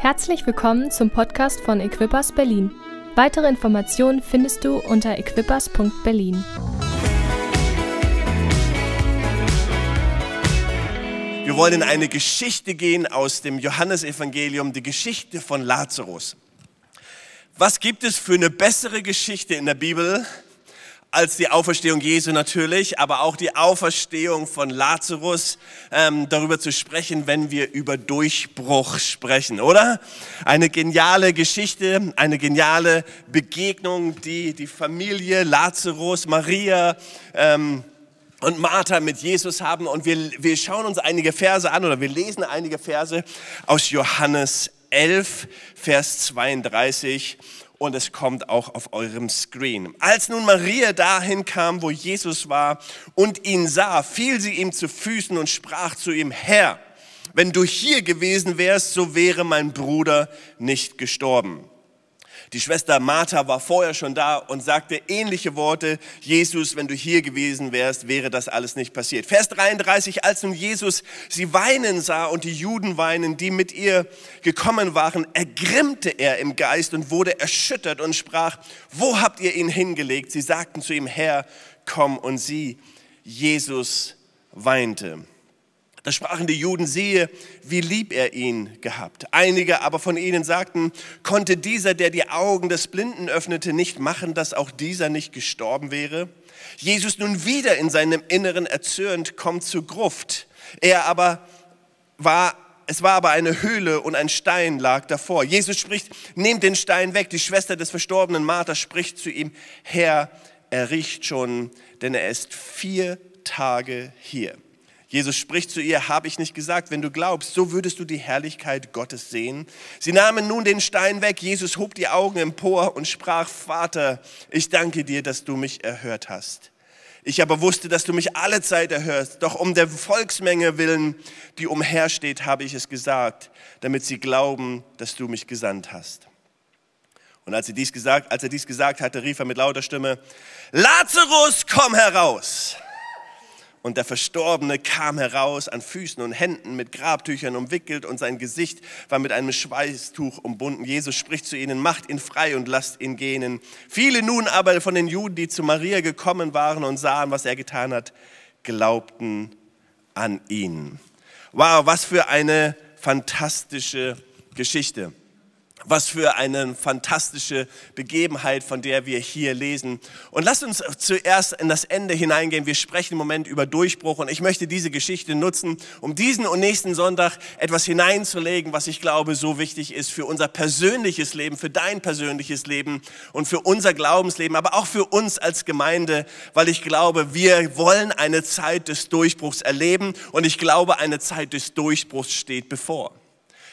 Herzlich willkommen zum Podcast von Equippers Berlin. Weitere Informationen findest du unter equippers.berlin. Wir wollen in eine Geschichte gehen aus dem Johannesevangelium, die Geschichte von Lazarus. Was gibt es für eine bessere Geschichte in der Bibel als die Auferstehung Jesu natürlich, aber auch die Auferstehung von Lazarus, ähm, darüber zu sprechen, wenn wir über Durchbruch sprechen, oder? Eine geniale Geschichte, eine geniale Begegnung, die die Familie Lazarus, Maria ähm, und Martha mit Jesus haben. Und wir, wir schauen uns einige Verse an oder wir lesen einige Verse aus Johannes 11, Vers 32 und es kommt auch auf eurem Screen. Als nun Maria dahin kam, wo Jesus war und ihn sah, fiel sie ihm zu Füßen und sprach zu ihm, Herr, wenn du hier gewesen wärst, so wäre mein Bruder nicht gestorben. Die Schwester Martha war vorher schon da und sagte ähnliche Worte. Jesus, wenn du hier gewesen wärst, wäre das alles nicht passiert. Vers 33, als nun Jesus sie weinen sah und die Juden weinen, die mit ihr gekommen waren, ergrimmte er im Geist und wurde erschüttert und sprach, wo habt ihr ihn hingelegt? Sie sagten zu ihm, Herr, komm und sieh. Jesus weinte. Da sprachen die Juden, siehe, wie lieb er ihn gehabt. Einige aber von ihnen sagten, konnte dieser, der die Augen des Blinden öffnete, nicht machen, dass auch dieser nicht gestorben wäre? Jesus nun wieder in seinem Inneren erzürnt, kommt zur Gruft. Er aber war, es war aber eine Höhle und ein Stein lag davor. Jesus spricht, nehmt den Stein weg. Die Schwester des verstorbenen Martha spricht zu ihm, Herr, er riecht schon, denn er ist vier Tage hier. Jesus spricht zu ihr, habe ich nicht gesagt, wenn du glaubst, so würdest du die Herrlichkeit Gottes sehen. Sie nahmen nun den Stein weg. Jesus hob die Augen empor und sprach, Vater, ich danke dir, dass du mich erhört hast. Ich aber wusste, dass du mich alle Zeit erhörst. Doch um der Volksmenge willen, die umhersteht, habe ich es gesagt, damit sie glauben, dass du mich gesandt hast. Und als er dies gesagt, als er dies gesagt hatte, rief er mit lauter Stimme, Lazarus, komm heraus. Und der Verstorbene kam heraus an Füßen und Händen mit Grabtüchern umwickelt und sein Gesicht war mit einem Schweißtuch umbunden. Jesus spricht zu ihnen, macht ihn frei und lasst ihn gehen. Viele nun aber von den Juden, die zu Maria gekommen waren und sahen, was er getan hat, glaubten an ihn. Wow, was für eine fantastische Geschichte. Was für eine fantastische Begebenheit, von der wir hier lesen. Und lasst uns zuerst in das Ende hineingehen. Wir sprechen im Moment über Durchbruch und ich möchte diese Geschichte nutzen, um diesen und nächsten Sonntag etwas hineinzulegen, was ich glaube so wichtig ist für unser persönliches Leben, für dein persönliches Leben und für unser Glaubensleben, aber auch für uns als Gemeinde, weil ich glaube, wir wollen eine Zeit des Durchbruchs erleben und ich glaube, eine Zeit des Durchbruchs steht bevor.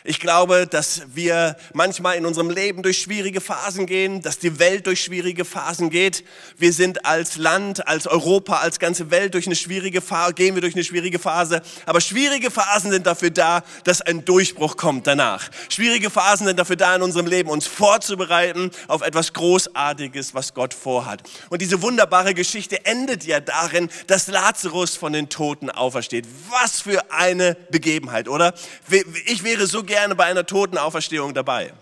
Ich glaube, dass wir manchmal in unserem Leben durch schwierige Phasen gehen, dass die Welt durch schwierige Phasen geht. Wir sind als Land, als Europa, als ganze Welt durch eine schwierige Phase, gehen wir durch eine schwierige Phase. Aber schwierige Phasen sind dafür da, dass ein Durchbruch kommt danach. Schwierige Phasen sind dafür da, in unserem Leben uns vorzubereiten auf etwas Großartiges, was Gott vorhat. Und diese wunderbare Geschichte endet ja darin, dass Lazarus von den Toten aufersteht. Was für eine Begebenheit, oder? Ich wäre so gerne gerne bei einer Totenauferstehung dabei.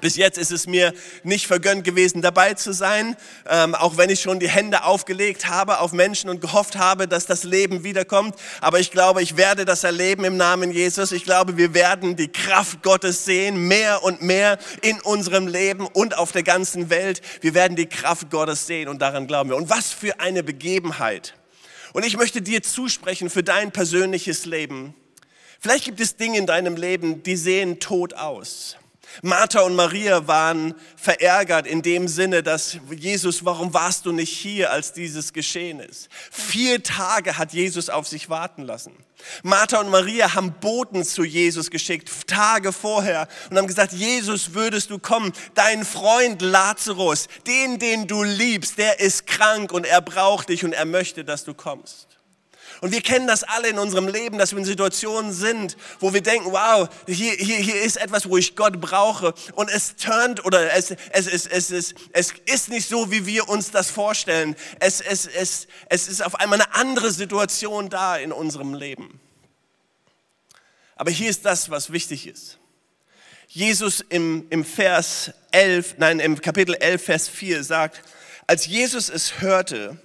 Bis jetzt ist es mir nicht vergönnt gewesen, dabei zu sein, ähm, auch wenn ich schon die Hände aufgelegt habe auf Menschen und gehofft habe, dass das Leben wiederkommt. Aber ich glaube, ich werde das erleben im Namen Jesus. Ich glaube, wir werden die Kraft Gottes sehen, mehr und mehr in unserem Leben und auf der ganzen Welt. Wir werden die Kraft Gottes sehen und daran glauben wir. Und was für eine Begebenheit. Und ich möchte dir zusprechen für dein persönliches Leben Vielleicht gibt es Dinge in deinem Leben, die sehen tot aus. Martha und Maria waren verärgert in dem Sinne, dass Jesus, warum warst du nicht hier, als dieses geschehen ist? Vier Tage hat Jesus auf sich warten lassen. Martha und Maria haben Boten zu Jesus geschickt, Tage vorher, und haben gesagt, Jesus, würdest du kommen? Dein Freund Lazarus, den, den du liebst, der ist krank und er braucht dich und er möchte, dass du kommst. Und wir kennen das alle in unserem Leben, dass wir in Situationen sind, wo wir denken, wow, hier, hier, hier ist etwas, wo ich Gott brauche. Und es turnt oder es, es, es, es, es, es ist nicht so, wie wir uns das vorstellen. Es, es, es, es ist auf einmal eine andere Situation da in unserem Leben. Aber hier ist das, was wichtig ist. Jesus im, im Vers 11, nein, im Kapitel 11, Vers 4 sagt, als Jesus es hörte,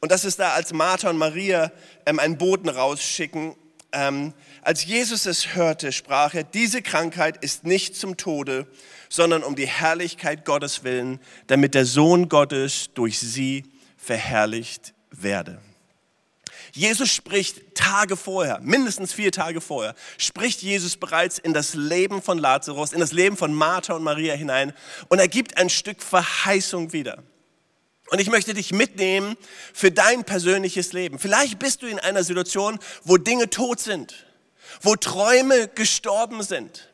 und das ist da, als Martha und Maria ähm, einen Boten rausschicken, ähm, als Jesus es hörte, sprach er, diese Krankheit ist nicht zum Tode, sondern um die Herrlichkeit Gottes willen, damit der Sohn Gottes durch sie verherrlicht werde. Jesus spricht Tage vorher, mindestens vier Tage vorher, spricht Jesus bereits in das Leben von Lazarus, in das Leben von Martha und Maria hinein und er gibt ein Stück Verheißung wieder. Und ich möchte dich mitnehmen für dein persönliches Leben. Vielleicht bist du in einer Situation, wo Dinge tot sind, wo Träume gestorben sind,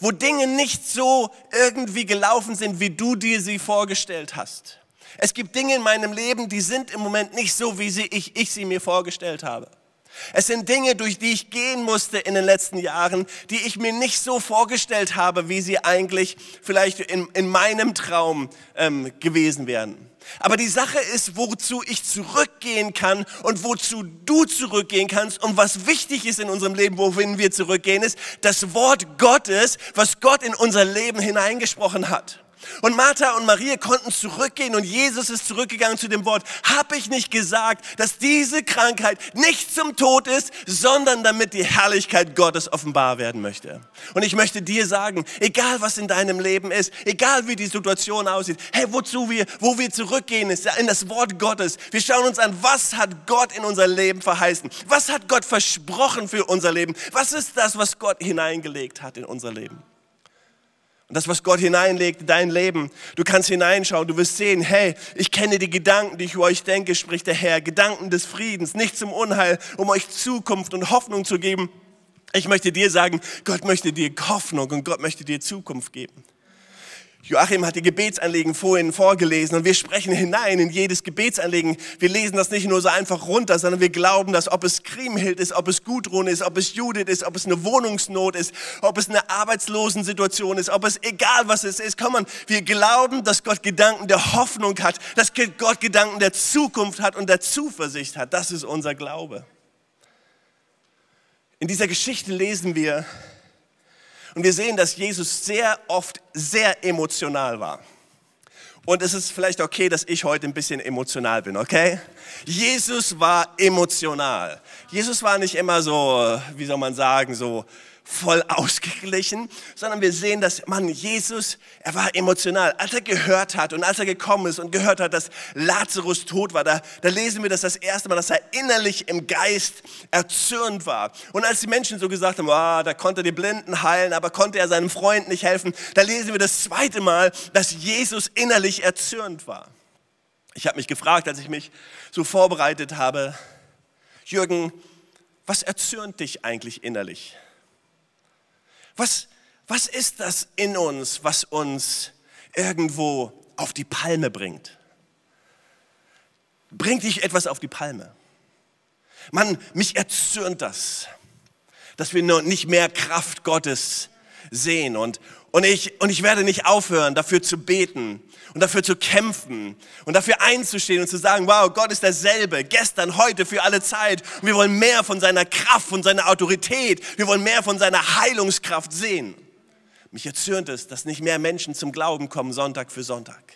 wo Dinge nicht so irgendwie gelaufen sind, wie du dir sie vorgestellt hast. Es gibt Dinge in meinem Leben, die sind im Moment nicht so, wie sie, ich, ich sie mir vorgestellt habe. Es sind Dinge, durch die ich gehen musste in den letzten Jahren, die ich mir nicht so vorgestellt habe, wie sie eigentlich vielleicht in, in meinem Traum ähm, gewesen wären. Aber die Sache ist, wozu ich zurückgehen kann und wozu du zurückgehen kannst und was wichtig ist in unserem Leben, wohin wir zurückgehen, ist das Wort Gottes, was Gott in unser Leben hineingesprochen hat. Und Martha und Maria konnten zurückgehen und Jesus ist zurückgegangen zu dem Wort, habe ich nicht gesagt, dass diese Krankheit nicht zum Tod ist, sondern damit die Herrlichkeit Gottes offenbar werden möchte. Und ich möchte dir sagen, egal was in deinem Leben ist, egal wie die Situation aussieht, hey, wozu wir, wo wir zurückgehen, ist in das Wort Gottes. Wir schauen uns an, was hat Gott in unser Leben verheißen? Was hat Gott versprochen für unser Leben? Was ist das, was Gott hineingelegt hat in unser Leben? Und das, was Gott hineinlegt in dein Leben, du kannst hineinschauen, du wirst sehen, hey, ich kenne die Gedanken, die ich über euch denke, spricht der Herr. Gedanken des Friedens, nicht zum Unheil, um euch Zukunft und Hoffnung zu geben. Ich möchte dir sagen, Gott möchte dir Hoffnung und Gott möchte dir Zukunft geben. Joachim hat die Gebetsanliegen vorhin vorgelesen und wir sprechen hinein in jedes Gebetsanliegen. Wir lesen das nicht nur so einfach runter, sondern wir glauben, dass ob es Kriemhild ist, ob es Gudrun ist, ob es Judith ist, ob es eine Wohnungsnot ist, ob es eine Arbeitslosensituation ist, ob es egal was es ist. Komm on, wir glauben, dass Gott Gedanken der Hoffnung hat, dass Gott Gedanken der Zukunft hat und der Zuversicht hat. Das ist unser Glaube. In dieser Geschichte lesen wir, und wir sehen, dass Jesus sehr oft sehr emotional war. Und es ist vielleicht okay, dass ich heute ein bisschen emotional bin, okay? Jesus war emotional. Jesus war nicht immer so, wie soll man sagen, so voll ausgeglichen, sondern wir sehen, dass man Jesus, er war emotional. Als er gehört hat und als er gekommen ist und gehört hat, dass Lazarus tot war, da, da lesen wir das das erste Mal, dass er innerlich im Geist erzürnt war. Und als die Menschen so gesagt haben, oh, da konnte er die Blinden heilen, aber konnte er seinem Freund nicht helfen, da lesen wir das zweite Mal, dass Jesus innerlich erzürnt war. Ich habe mich gefragt, als ich mich so vorbereitet habe, Jürgen, was erzürnt dich eigentlich innerlich? Was, was ist das in uns, was uns irgendwo auf die Palme bringt? Bringt dich etwas auf die Palme? Mann, mich erzürnt das, dass wir nur nicht mehr Kraft Gottes sehen und, und, ich, und ich werde nicht aufhören, dafür zu beten und dafür zu kämpfen und dafür einzustehen und zu sagen, wow, Gott ist derselbe, gestern, heute, für alle Zeit. Und wir wollen mehr von seiner Kraft, von seiner Autorität, wir wollen mehr von seiner Heilungskraft sehen. Mich erzürnt es, dass nicht mehr Menschen zum Glauben kommen, Sonntag für Sonntag.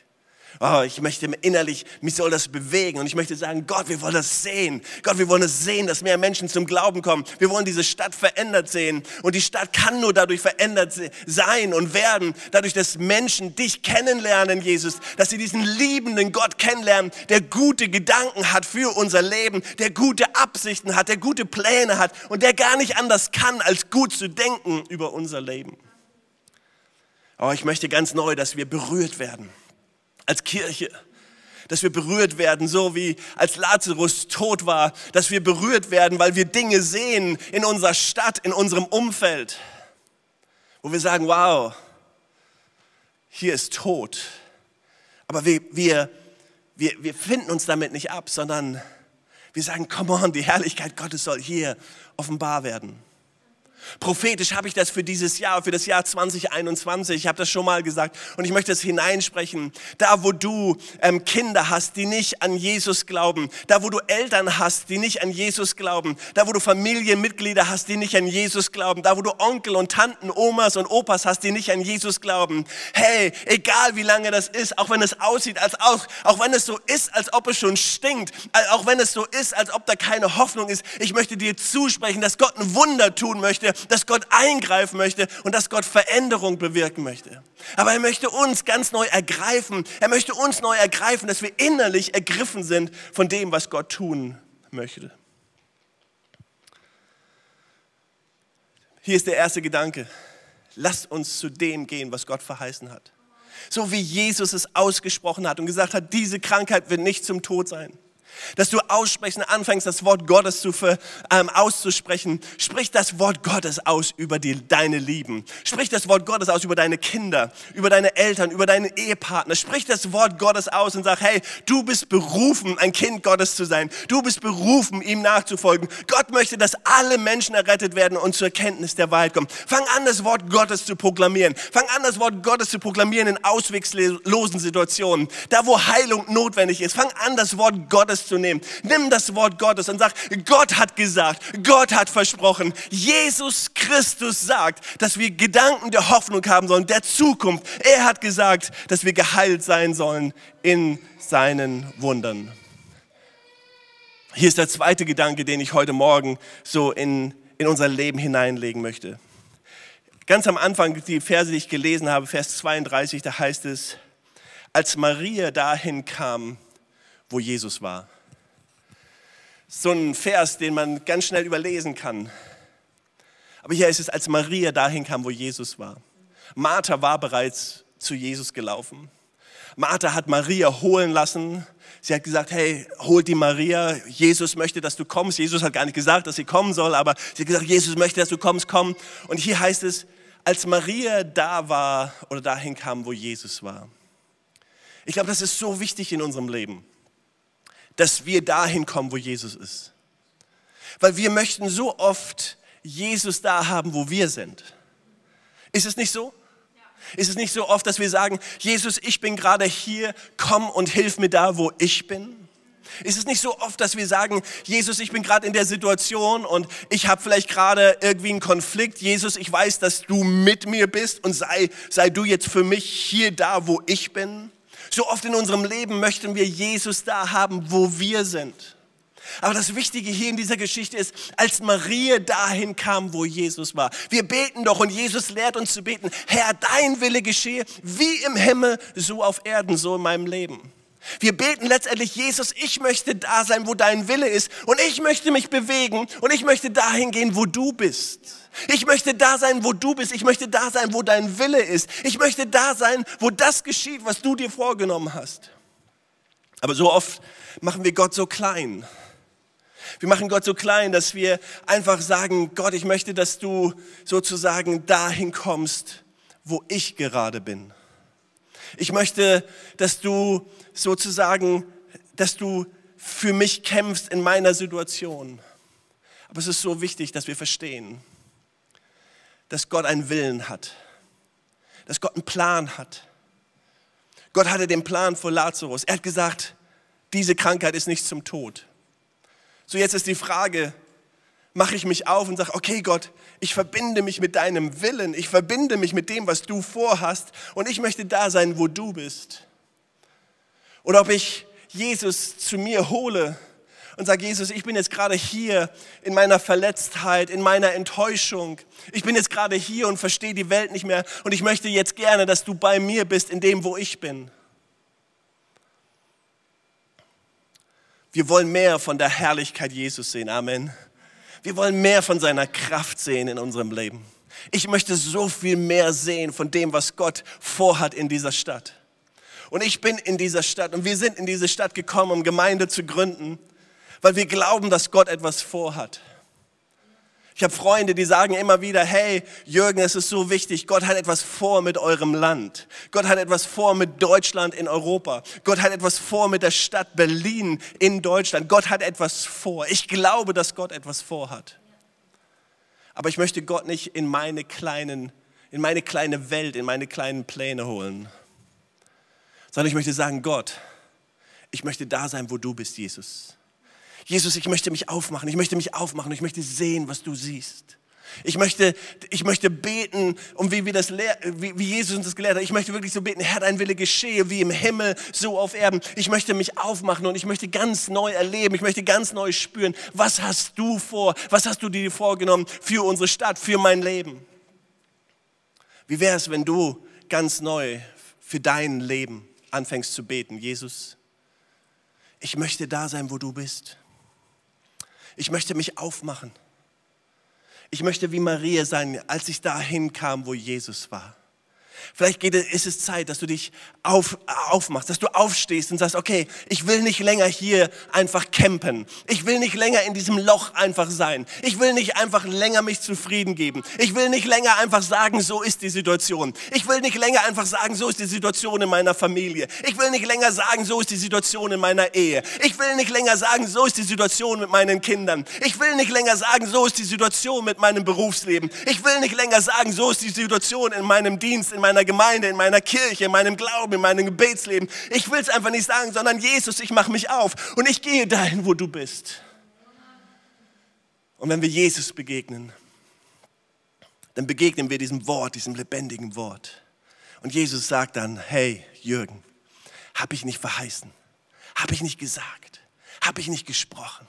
Oh, ich möchte innerlich, mich soll das bewegen und ich möchte sagen, Gott, wir wollen das sehen. Gott, wir wollen es sehen, dass mehr Menschen zum Glauben kommen. Wir wollen diese Stadt verändert sehen und die Stadt kann nur dadurch verändert sein und werden, dadurch, dass Menschen dich kennenlernen, Jesus, dass sie diesen liebenden Gott kennenlernen, der gute Gedanken hat für unser Leben, der gute Absichten hat, der gute Pläne hat und der gar nicht anders kann, als gut zu denken über unser Leben. Oh, ich möchte ganz neu, dass wir berührt werden als Kirche, dass wir berührt werden, so wie als Lazarus tot war, dass wir berührt werden, weil wir Dinge sehen in unserer Stadt, in unserem Umfeld, wo wir sagen, wow, hier ist Tod. Aber wir, wir, wir, wir finden uns damit nicht ab, sondern wir sagen, come on, die Herrlichkeit Gottes soll hier offenbar werden. Prophetisch habe ich das für dieses Jahr, für das Jahr 2021. Ich habe das schon mal gesagt und ich möchte es hineinsprechen. Da, wo du ähm, Kinder hast, die nicht an Jesus glauben, da, wo du Eltern hast, die nicht an Jesus glauben, da, wo du Familienmitglieder hast, die nicht an Jesus glauben, da, wo du Onkel und Tanten, Omas und Opas hast, die nicht an Jesus glauben. Hey, egal wie lange das ist, auch wenn es aussieht, als auch, auch wenn es so ist, als ob es schon stinkt, auch wenn es so ist, als ob da keine Hoffnung ist, ich möchte dir zusprechen, dass Gott ein Wunder tun dass Gott eingreifen möchte und dass Gott Veränderung bewirken möchte. Aber er möchte uns ganz neu ergreifen. Er möchte uns neu ergreifen, dass wir innerlich ergriffen sind von dem, was Gott tun möchte. Hier ist der erste Gedanke. Lasst uns zu dem gehen, was Gott verheißen hat. So wie Jesus es ausgesprochen hat und gesagt hat, diese Krankheit wird nicht zum Tod sein. Dass du aussprechen anfängst, das Wort Gottes zu, ähm, auszusprechen. Sprich das Wort Gottes aus über die, deine Lieben. Sprich das Wort Gottes aus über deine Kinder, über deine Eltern, über deine Ehepartner. Sprich das Wort Gottes aus und sag, hey, du bist berufen, ein Kind Gottes zu sein. Du bist berufen, ihm nachzufolgen. Gott möchte, dass alle Menschen errettet werden und zur Kenntnis der Wahrheit kommen. Fang an, das Wort Gottes zu proklamieren. Fang an, das Wort Gottes zu proklamieren in ausweglosen Situationen. Da, wo Heilung notwendig ist. Fang an, das Wort Gottes zu nehmen. Nimm das Wort Gottes und sag, Gott hat gesagt, Gott hat versprochen. Jesus Christus sagt, dass wir Gedanken der Hoffnung haben sollen, der Zukunft. Er hat gesagt, dass wir geheilt sein sollen in seinen Wundern. Hier ist der zweite Gedanke, den ich heute Morgen so in, in unser Leben hineinlegen möchte. Ganz am Anfang, die Verse, die ich gelesen habe, Vers 32, da heißt es, als Maria dahin kam, wo Jesus war so ein Vers, den man ganz schnell überlesen kann. Aber hier ist es, als Maria dahin kam, wo Jesus war. Martha war bereits zu Jesus gelaufen. Martha hat Maria holen lassen. Sie hat gesagt, hey, hol die Maria. Jesus möchte, dass du kommst. Jesus hat gar nicht gesagt, dass sie kommen soll, aber sie hat gesagt, Jesus möchte, dass du kommst, komm. Und hier heißt es, als Maria da war oder dahin kam, wo Jesus war. Ich glaube, das ist so wichtig in unserem Leben dass wir dahin kommen, wo Jesus ist. Weil wir möchten so oft Jesus da haben, wo wir sind. Ist es nicht so? Ist es nicht so oft, dass wir sagen, Jesus, ich bin gerade hier, komm und hilf mir da, wo ich bin? Ist es nicht so oft, dass wir sagen, Jesus, ich bin gerade in der Situation und ich habe vielleicht gerade irgendwie einen Konflikt. Jesus, ich weiß, dass du mit mir bist und sei, sei du jetzt für mich hier da, wo ich bin. So oft in unserem Leben möchten wir Jesus da haben, wo wir sind. Aber das Wichtige hier in dieser Geschichte ist, als Maria dahin kam, wo Jesus war. Wir beten doch und Jesus lehrt uns zu beten, Herr, dein Wille geschehe, wie im Himmel, so auf Erden, so in meinem Leben. Wir beten letztendlich, Jesus, ich möchte da sein, wo dein Wille ist und ich möchte mich bewegen und ich möchte dahin gehen, wo du bist. Ich möchte da sein, wo du bist. Ich möchte da sein, wo dein Wille ist. Ich möchte da sein, wo das geschieht, was du dir vorgenommen hast. Aber so oft machen wir Gott so klein. Wir machen Gott so klein, dass wir einfach sagen, Gott, ich möchte, dass du sozusagen dahin kommst, wo ich gerade bin. Ich möchte, dass du sozusagen, dass du für mich kämpfst in meiner Situation. Aber es ist so wichtig, dass wir verstehen, dass Gott einen Willen hat, dass Gott einen Plan hat. Gott hatte den Plan vor Lazarus. Er hat gesagt, diese Krankheit ist nicht zum Tod. So jetzt ist die Frage, mache ich mich auf und sage, okay Gott, ich verbinde mich mit deinem Willen, ich verbinde mich mit dem, was du vorhast und ich möchte da sein, wo du bist. Oder ob ich Jesus zu mir hole und sage, Jesus, ich bin jetzt gerade hier in meiner Verletztheit, in meiner Enttäuschung. Ich bin jetzt gerade hier und verstehe die Welt nicht mehr und ich möchte jetzt gerne, dass du bei mir bist, in dem, wo ich bin. Wir wollen mehr von der Herrlichkeit Jesus sehen. Amen. Wir wollen mehr von seiner Kraft sehen in unserem Leben. Ich möchte so viel mehr sehen von dem, was Gott vorhat in dieser Stadt. Und ich bin in dieser Stadt und wir sind in diese Stadt gekommen, um Gemeinde zu gründen weil wir glauben, dass Gott etwas vorhat. Ich habe Freunde, die sagen immer wieder, hey Jürgen, es ist so wichtig, Gott hat etwas vor mit eurem Land. Gott hat etwas vor mit Deutschland in Europa. Gott hat etwas vor mit der Stadt Berlin in Deutschland. Gott hat etwas vor. Ich glaube, dass Gott etwas vorhat. Aber ich möchte Gott nicht in meine kleinen, in meine kleine Welt, in meine kleinen Pläne holen, sondern ich möchte sagen, Gott, ich möchte da sein, wo du bist, Jesus. Jesus, ich möchte mich aufmachen, ich möchte mich aufmachen, ich möchte sehen, was du siehst. Ich möchte, ich möchte beten, und wie, wir das wie, wie Jesus uns das gelehrt hat, ich möchte wirklich so beten, Herr, dein Wille geschehe, wie im Himmel, so auf Erden. Ich möchte mich aufmachen und ich möchte ganz neu erleben, ich möchte ganz neu spüren, was hast du vor, was hast du dir vorgenommen für unsere Stadt, für mein Leben. Wie wäre es, wenn du ganz neu für dein Leben anfängst zu beten, Jesus? Ich möchte da sein, wo du bist. Ich möchte mich aufmachen. Ich möchte wie Maria sein, als ich dahin kam, wo Jesus war. Vielleicht geht, ist es Zeit, dass du dich auf, aufmachst, dass du aufstehst und sagst, okay, ich will nicht länger hier einfach campen. Ich will nicht länger in diesem Loch einfach sein. Ich will nicht einfach länger mich zufrieden geben. Ich will nicht länger einfach sagen, so ist die Situation. Ich will nicht länger einfach sagen, so ist die Situation in meiner Familie. Ich will nicht länger sagen, so ist die Situation in meiner Ehe. Ich will nicht länger sagen, so ist die Situation mit meinen Kindern. Ich will nicht länger sagen, so ist die Situation mit meinem Berufsleben. Ich will nicht länger sagen, so ist die Situation in meinem Dienst, in meiner meiner Gemeinde, in meiner Kirche, in meinem Glauben, in meinem Gebetsleben. Ich will es einfach nicht sagen, sondern Jesus, ich mache mich auf und ich gehe dahin, wo du bist. Und wenn wir Jesus begegnen, dann begegnen wir diesem Wort, diesem lebendigen Wort. Und Jesus sagt dann, hey Jürgen, habe ich nicht verheißen, habe ich nicht gesagt, habe ich nicht gesprochen.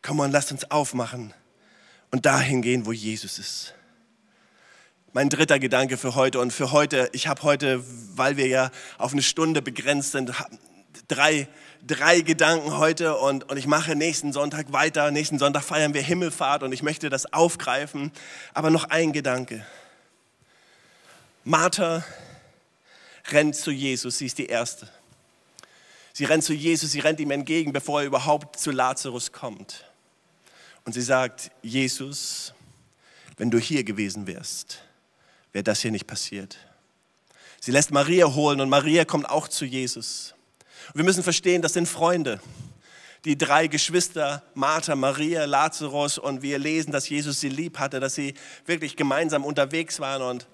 Komm und lasst uns aufmachen und dahin gehen, wo Jesus ist mein dritter Gedanke für heute. Und für heute, ich habe heute, weil wir ja auf eine Stunde begrenzt sind, drei, drei Gedanken heute und, und ich mache nächsten Sonntag weiter. Nächsten Sonntag feiern wir Himmelfahrt und ich möchte das aufgreifen. Aber noch ein Gedanke. Martha rennt zu Jesus, sie ist die Erste. Sie rennt zu Jesus, sie rennt ihm entgegen, bevor er überhaupt zu Lazarus kommt. Und sie sagt, Jesus, wenn du hier gewesen wärst, wäre das hier nicht passiert. Sie lässt Maria holen und Maria kommt auch zu Jesus. Und wir müssen verstehen, das sind Freunde. Die drei Geschwister, Martha, Maria, Lazarus und wir lesen, dass Jesus sie lieb hatte, dass sie wirklich gemeinsam unterwegs waren und,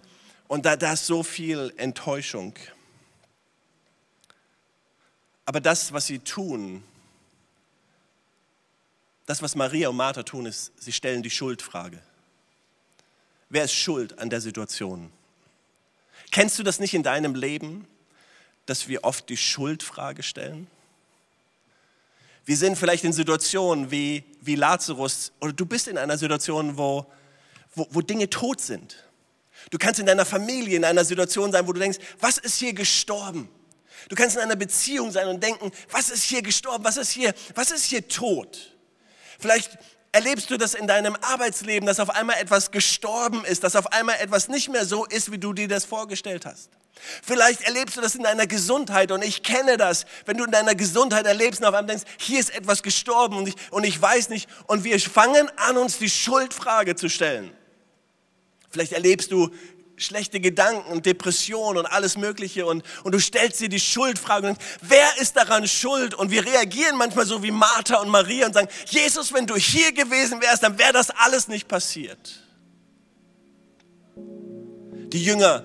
und da, da ist so viel Enttäuschung. Aber das, was sie tun, das, was Maria und Martha tun, ist, sie stellen die Schuldfrage. Wer ist schuld an der Situation? Kennst du das nicht in deinem Leben, dass wir oft die Schuldfrage stellen? Wir sind vielleicht in Situationen wie, wie Lazarus oder du bist in einer Situation, wo, wo, wo Dinge tot sind. Du kannst in deiner Familie in einer Situation sein, wo du denkst, was ist hier gestorben? Du kannst in einer Beziehung sein und denken, was ist hier gestorben? Was ist hier, was ist hier tot? Vielleicht erlebst du das in deinem Arbeitsleben, dass auf einmal etwas gestorben ist, dass auf einmal etwas nicht mehr so ist, wie du dir das vorgestellt hast. Vielleicht erlebst du das in deiner Gesundheit und ich kenne das, wenn du in deiner Gesundheit erlebst und auf einmal denkst, hier ist etwas gestorben und ich, und ich weiß nicht und wir fangen an, uns die Schuldfrage zu stellen. Vielleicht erlebst du schlechte Gedanken und Depressionen und alles Mögliche und, und du stellst dir die Schuldfrage und wer ist daran schuld? Und wir reagieren manchmal so wie Martha und Maria und sagen, Jesus, wenn du hier gewesen wärst, dann wäre das alles nicht passiert. Die Jünger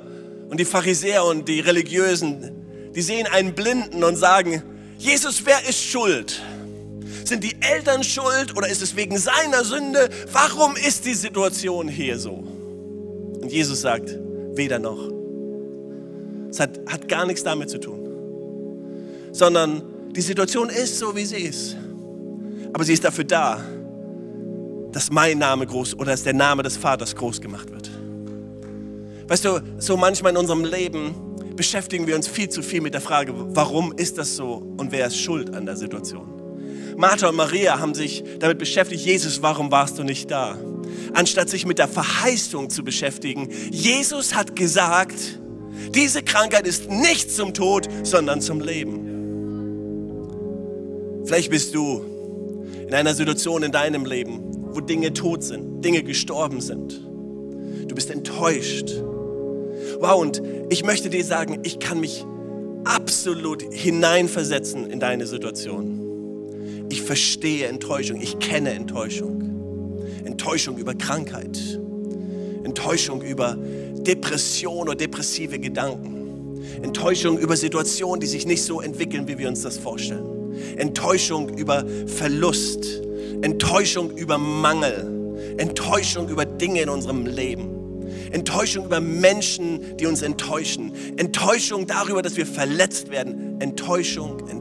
und die Pharisäer und die Religiösen, die sehen einen Blinden und sagen, Jesus, wer ist schuld? Sind die Eltern schuld oder ist es wegen seiner Sünde? Warum ist die Situation hier so? Und Jesus sagt, weder noch. Es hat, hat gar nichts damit zu tun. Sondern die Situation ist so, wie sie ist. Aber sie ist dafür da, dass mein Name groß oder dass der Name des Vaters groß gemacht wird. Weißt du, so manchmal in unserem Leben beschäftigen wir uns viel zu viel mit der Frage, warum ist das so und wer ist schuld an der Situation? Martha und Maria haben sich damit beschäftigt, Jesus, warum warst du nicht da? Anstatt sich mit der Verheißung zu beschäftigen. Jesus hat gesagt, diese Krankheit ist nicht zum Tod, sondern zum Leben. Vielleicht bist du in einer Situation in deinem Leben, wo Dinge tot sind, Dinge gestorben sind. Du bist enttäuscht. Wow, und ich möchte dir sagen, ich kann mich absolut hineinversetzen in deine Situation. Ich verstehe Enttäuschung, ich kenne Enttäuschung. Enttäuschung über Krankheit, Enttäuschung über Depression oder depressive Gedanken, Enttäuschung über Situationen, die sich nicht so entwickeln, wie wir uns das vorstellen, Enttäuschung über Verlust, Enttäuschung über Mangel, Enttäuschung über Dinge in unserem Leben. Enttäuschung über Menschen, die uns enttäuschen. Enttäuschung darüber, dass wir verletzt werden. Enttäuschung, Enttäuschung.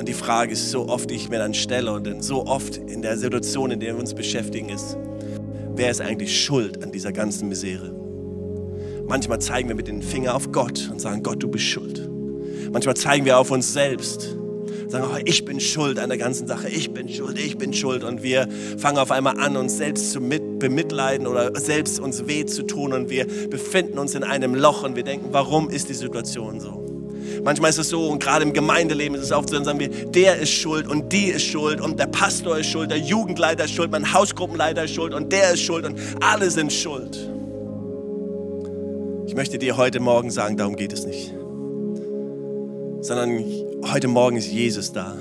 Und die Frage ist so oft, die ich mir dann stelle und so oft in der Situation, in der wir uns beschäftigen, ist, wer ist eigentlich schuld an dieser ganzen Misere? Manchmal zeigen wir mit dem Finger auf Gott und sagen, Gott, du bist schuld. Manchmal zeigen wir auf uns selbst sagen, oh, ich bin schuld an der ganzen Sache, ich bin schuld, ich bin schuld. Und wir fangen auf einmal an, uns selbst zu bemitleiden oder selbst uns weh zu tun. Und wir befinden uns in einem Loch und wir denken, warum ist die Situation so? Manchmal ist es so, und gerade im Gemeindeleben ist es oft so, dann sagen wir, der ist schuld und die ist schuld und der Pastor ist schuld, der Jugendleiter ist schuld, mein Hausgruppenleiter ist schuld und der ist schuld und alle sind schuld. Ich möchte dir heute Morgen sagen, darum geht es nicht. Sondern heute Morgen ist Jesus da.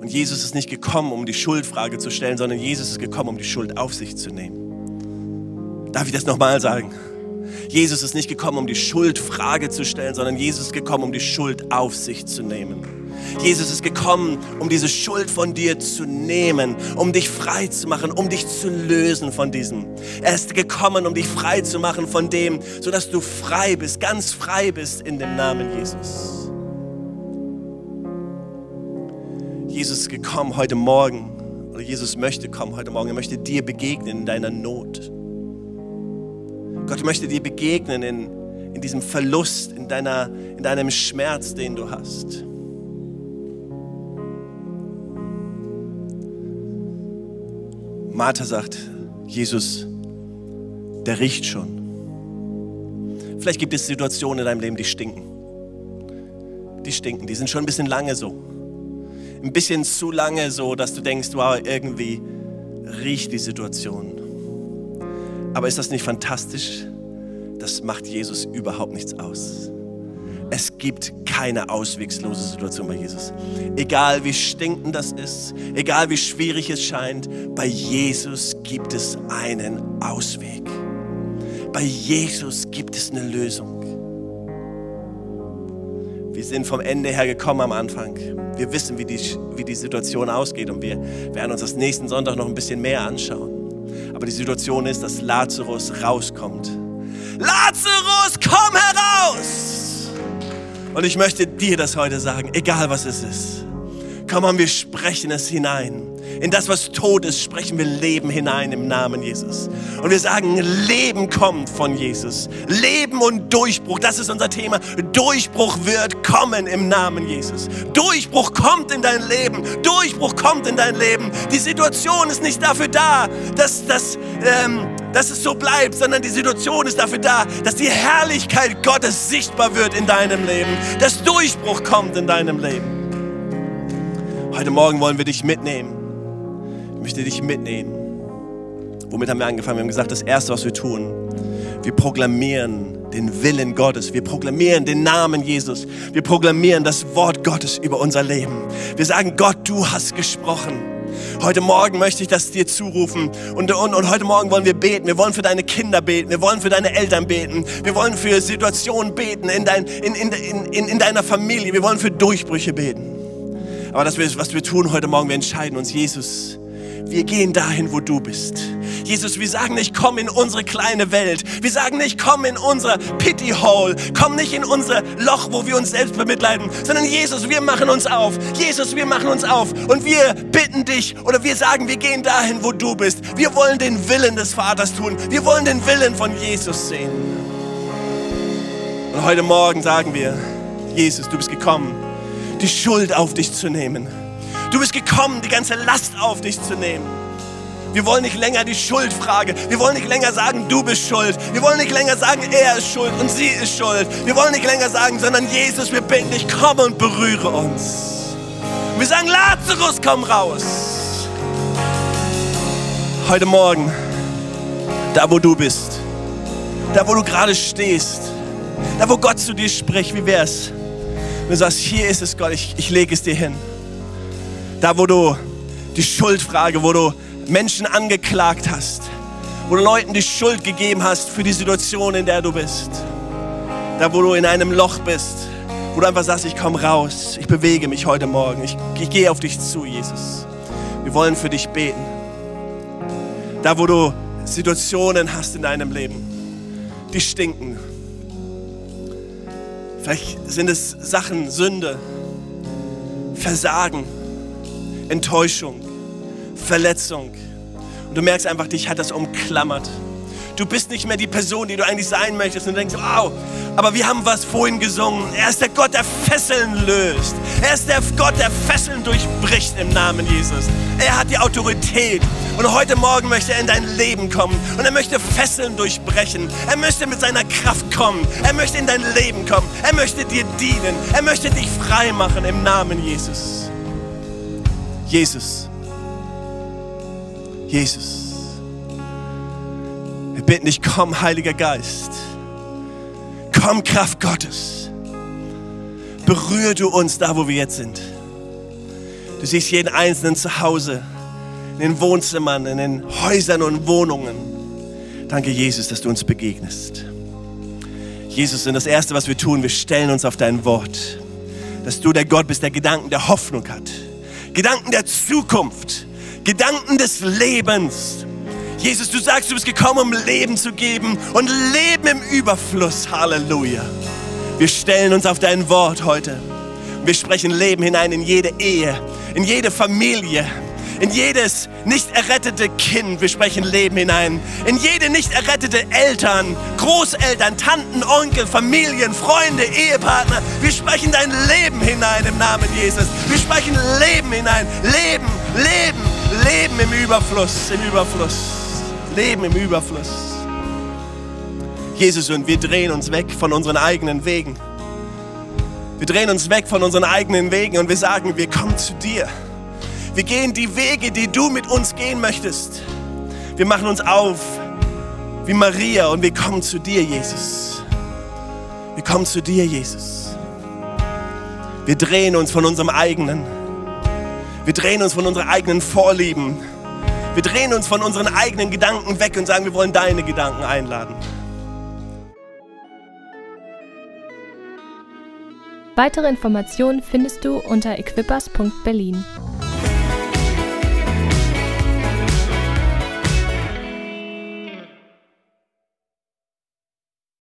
Und Jesus ist nicht gekommen, um die Schuldfrage zu stellen, sondern Jesus ist gekommen, um die Schuld auf sich zu nehmen. Darf ich das nochmal sagen? Jesus ist nicht gekommen, um die Schuldfrage zu stellen, sondern Jesus ist gekommen, um die Schuld auf sich zu nehmen. Jesus ist gekommen, um diese Schuld von dir zu nehmen, um dich frei zu machen, um dich zu lösen von diesem. Er ist gekommen, um dich frei zu machen von dem, sodass du frei bist, ganz frei bist in dem Namen Jesus. Jesus ist gekommen heute Morgen, oder Jesus möchte kommen heute Morgen, er möchte dir begegnen in deiner Not. Gott möchte dir begegnen in, in diesem Verlust, in, deiner, in deinem Schmerz, den du hast. Martha sagt, Jesus, der riecht schon. Vielleicht gibt es Situationen in deinem Leben, die stinken. Die stinken, die sind schon ein bisschen lange so ein bisschen zu lange so, dass du denkst, wow, irgendwie riecht die Situation. Aber ist das nicht fantastisch? Das macht Jesus überhaupt nichts aus. Es gibt keine auswegslose Situation bei Jesus. Egal wie stinkend das ist, egal wie schwierig es scheint, bei Jesus gibt es einen Ausweg. Bei Jesus gibt es eine Lösung. Wir sind vom Ende her gekommen am Anfang. Wir wissen, wie die, wie die Situation ausgeht und wir werden uns das nächsten Sonntag noch ein bisschen mehr anschauen. Aber die Situation ist, dass Lazarus rauskommt. Lazarus, komm heraus! Und ich möchte dir das heute sagen, egal was es ist. Komm on, wir sprechen es hinein. In das, was tot ist, sprechen wir Leben hinein im Namen Jesus. Und wir sagen, Leben kommt von Jesus. Leben und Durchbruch, das ist unser Thema. Durchbruch wird kommen im Namen Jesus. Durchbruch kommt in dein Leben. Durchbruch kommt in dein Leben. Die Situation ist nicht dafür da, dass, dass, ähm, dass es so bleibt, sondern die Situation ist dafür da, dass die Herrlichkeit Gottes sichtbar wird in deinem Leben. Dass Durchbruch kommt in deinem Leben. Heute Morgen wollen wir dich mitnehmen möchte dich mitnehmen. Womit haben wir angefangen? Wir haben gesagt, das Erste, was wir tun, wir proklamieren den Willen Gottes. Wir proklamieren den Namen Jesus. Wir proklamieren das Wort Gottes über unser Leben. Wir sagen, Gott, du hast gesprochen. Heute Morgen möchte ich das dir zurufen. Und, und, und heute Morgen wollen wir beten. Wir wollen für deine Kinder beten. Wir wollen für deine Eltern beten. Wir wollen für Situationen beten in, dein, in, in, in, in deiner Familie. Wir wollen für Durchbrüche beten. Aber das, was wir tun heute Morgen, wir entscheiden uns, Jesus, wir gehen dahin, wo du bist. Jesus, wir sagen nicht, komm in unsere kleine Welt. Wir sagen nicht, komm in unser Pity Hole. Komm nicht in unser Loch, wo wir uns selbst bemitleiden, sondern Jesus, wir machen uns auf. Jesus, wir machen uns auf und wir bitten dich oder wir sagen, wir gehen dahin, wo du bist. Wir wollen den Willen des Vaters tun. Wir wollen den Willen von Jesus sehen. Und heute Morgen sagen wir, Jesus, du bist gekommen, die Schuld auf dich zu nehmen Du bist gekommen, die ganze Last auf dich zu nehmen. Wir wollen nicht länger die Schuldfrage. Wir wollen nicht länger sagen, du bist schuld. Wir wollen nicht länger sagen, er ist schuld und sie ist schuld. Wir wollen nicht länger sagen, sondern Jesus, wir bitten dich, komm und berühre uns. wir sagen, Lazarus, komm raus. Heute Morgen, da wo du bist, da wo du gerade stehst, da wo Gott zu dir spricht, wie wär's? Du sagst, hier ist es Gott, ich, ich lege es dir hin. Da, wo du Die Schuldfrage, wo du Menschen angeklagt hast, wo du Leuten die Schuld gegeben hast für die Situation, in der du bist. Da, wo du in einem Loch bist, wo du einfach sagst, ich komme raus, ich bewege mich heute Morgen, ich, ich gehe auf dich zu, Jesus. Wir wollen für dich beten. Da, wo du Situationen hast in deinem Leben, die stinken. Vielleicht sind es Sachen, Sünde, Versagen, Enttäuschung, Verletzung. Und du merkst einfach, dich hat das umklammert. Du bist nicht mehr die Person, die du eigentlich sein möchtest. Und du denkst, wow, aber wir haben was vorhin gesungen. Er ist der Gott, der Fesseln löst. Er ist der Gott, der Fesseln durchbricht im Namen Jesus. Er hat die Autorität. Und heute Morgen möchte er in dein Leben kommen. Und er möchte Fesseln durchbrechen. Er möchte mit seiner Kraft kommen. Er möchte in dein Leben kommen. Er möchte dir dienen. Er möchte dich frei machen im Namen Jesus. Jesus. Jesus. Wir bitten dich, komm, Heiliger Geist. Komm, Kraft Gottes. Berühre du uns da, wo wir jetzt sind. Du siehst jeden Einzelnen zu Hause, in den Wohnzimmern, in den Häusern und Wohnungen. Danke, Jesus, dass du uns begegnest. Jesus, und das Erste, was wir tun, wir stellen uns auf dein Wort. Dass du der Gott bist, der Gedanken der Hoffnung hat. Gedanken der Zukunft. Gedanken des Lebens. Jesus, du sagst, du bist gekommen, um Leben zu geben und Leben im Überfluss. Halleluja. Wir stellen uns auf dein Wort heute. Wir sprechen Leben hinein in jede Ehe, in jede Familie, in jedes nicht errettete Kind. Wir sprechen Leben hinein. In jede nicht errettete Eltern, Großeltern, Tanten, Onkel, Familien, Freunde, Ehepartner. Wir sprechen dein Leben hinein im Namen Jesus. Wir sprechen Leben hinein. Leben, Leben, Leben im Überfluss, im Überfluss. Leben im Überfluss. Jesus, und wir drehen uns weg von unseren eigenen Wegen. Wir drehen uns weg von unseren eigenen Wegen und wir sagen, wir kommen zu dir. Wir gehen die Wege, die du mit uns gehen möchtest. Wir machen uns auf wie Maria und wir kommen zu dir, Jesus. Wir kommen zu dir, Jesus. Wir drehen uns von unserem eigenen. Wir drehen uns von unseren eigenen Vorlieben. Wir drehen uns von unseren eigenen Gedanken weg und sagen, wir wollen deine Gedanken einladen. Weitere Informationen findest du unter equippers.berlin.